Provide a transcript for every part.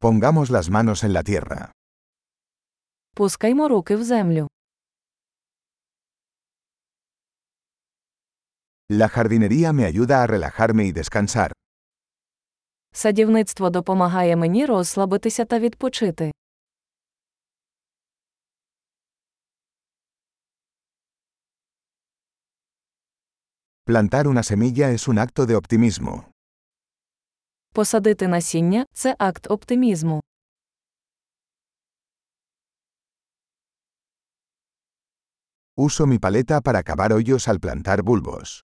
Pongamos las manos en la tierra. Пускаймо руки в землю. La jardinería me ayuda a relajarme y descansar. Садівництво допомагає мені розслабитися та відпочити. Plantar una semilla es un acto de optimismo. Посадити насіння це акт оптимізму. Uso mi paleta para cavar hoyos al plantar bulbos.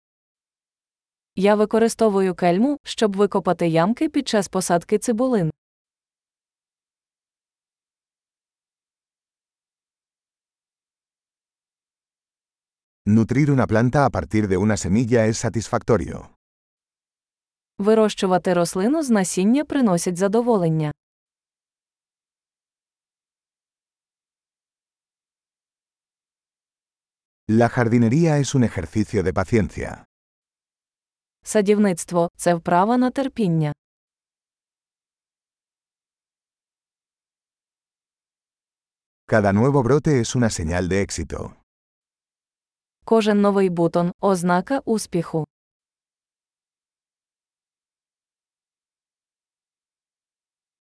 Я використовую кельму, щоб викопати ямки під час посадки цибулин. Nutrir una planta a partir de una semilla es satisfactorio. Вирощувати рослину з насіння приносять задоволення. La jardinería es un ejercicio de paciencia. Садівництво це вправа на терпіння. Cada nuevo brote es una señal de éxito. Кожен новий бутон ознака успіху.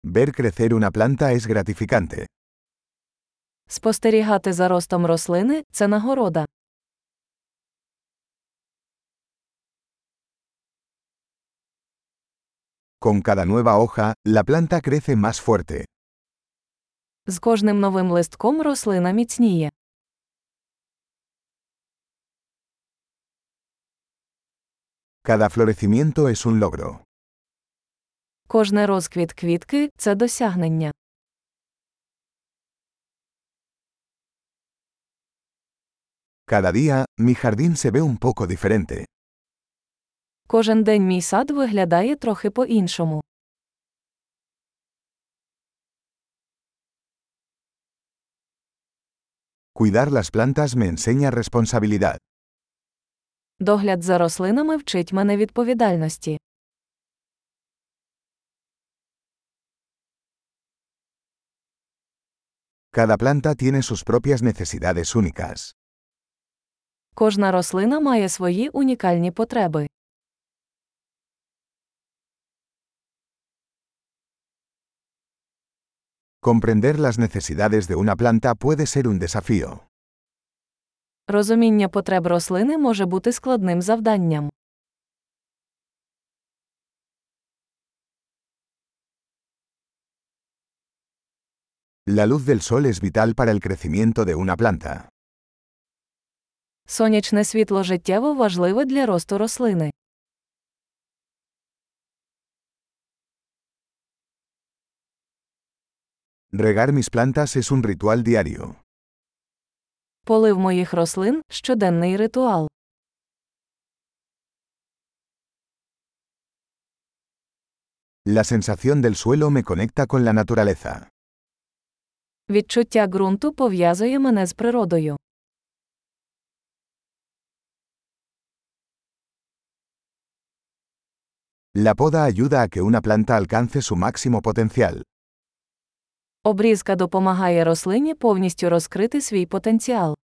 Ver crecer una planta es gratificante. Спостерігати за ростом рослини це нагорода. Con cada nueva hoja, la planta crece más fuerte. З кожним новим листком рослина міцніє. Cada florecimiento es un logro. Кожний розквіт квітки це досягнення. Cada día, mi jardín se ve un poco diferente. Кожен день мій сад виглядає трохи по-іншому. Cuidar las plantas me enseña responsabilidad. Догляд за рослинами вчить мене відповідальності. Cada planta tiene sus propias necesidades únicas. Кожна рослина має свої унікальні потреби. Comprender las necesidades de una planta puede ser un desafío. Розуміння потреб рослини може бути складним завданням. La luz del sol es vital para el crecimiento de una planta. Сонячне світло життєво важливе для росту рослини. Regar mis plantas es un ritual diario. Полив моїх рослин щоденний ритуал. La sensación del suelo me conecta con la naturaleza. Відчуття ґрунту пов'язує мене з природою. La poda ayuda a que una planta alcance su máximo potencial. Обрізка допомагає рослині повністю розкрити свій потенціал.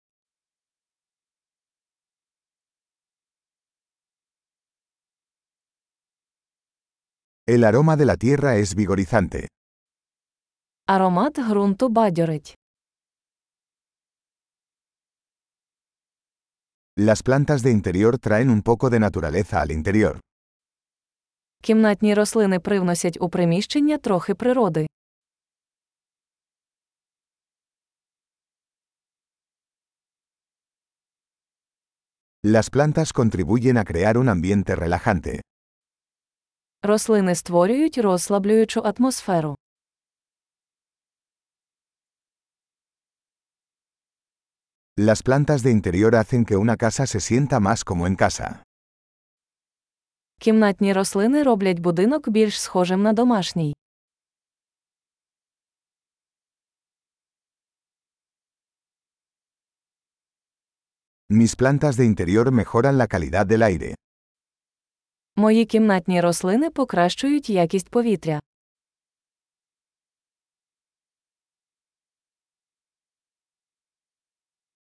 El aroma de la tierra es vigorizante. Аромат ґрунту бадьорить. Las plantas de interior traen un poco de naturaleza al interior. Кімнатні рослини привносять у приміщення трохи природи. Las plantas contribuyen a crear un ambiente relajante. Рослини створюють розслаблюючу атмосферу. Las plantas de interior hacen que una casa se sienta más como en casa. Кімнатні рослини роблять будинок більш схожим на домашній. Mis plantas de interior mejoran la calidad del aire. Мої кімнатні рослини покращують якість повітря.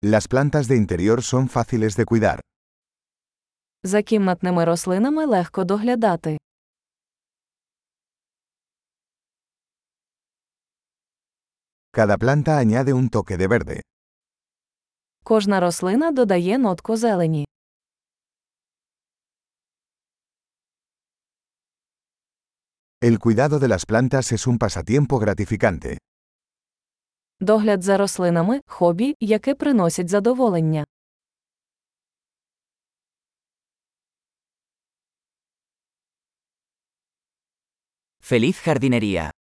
Las plantas de interior son fáciles de cuidar. За кімнатними рослинами легко доглядати. Cada planta añade un toque de verde. Кожна рослина додає нотку зелені. El cuidado de las plantas es un pasatiempo gratificante. Догляд за рослинами хобі, яке приносить задоволення. Feliz jardinería.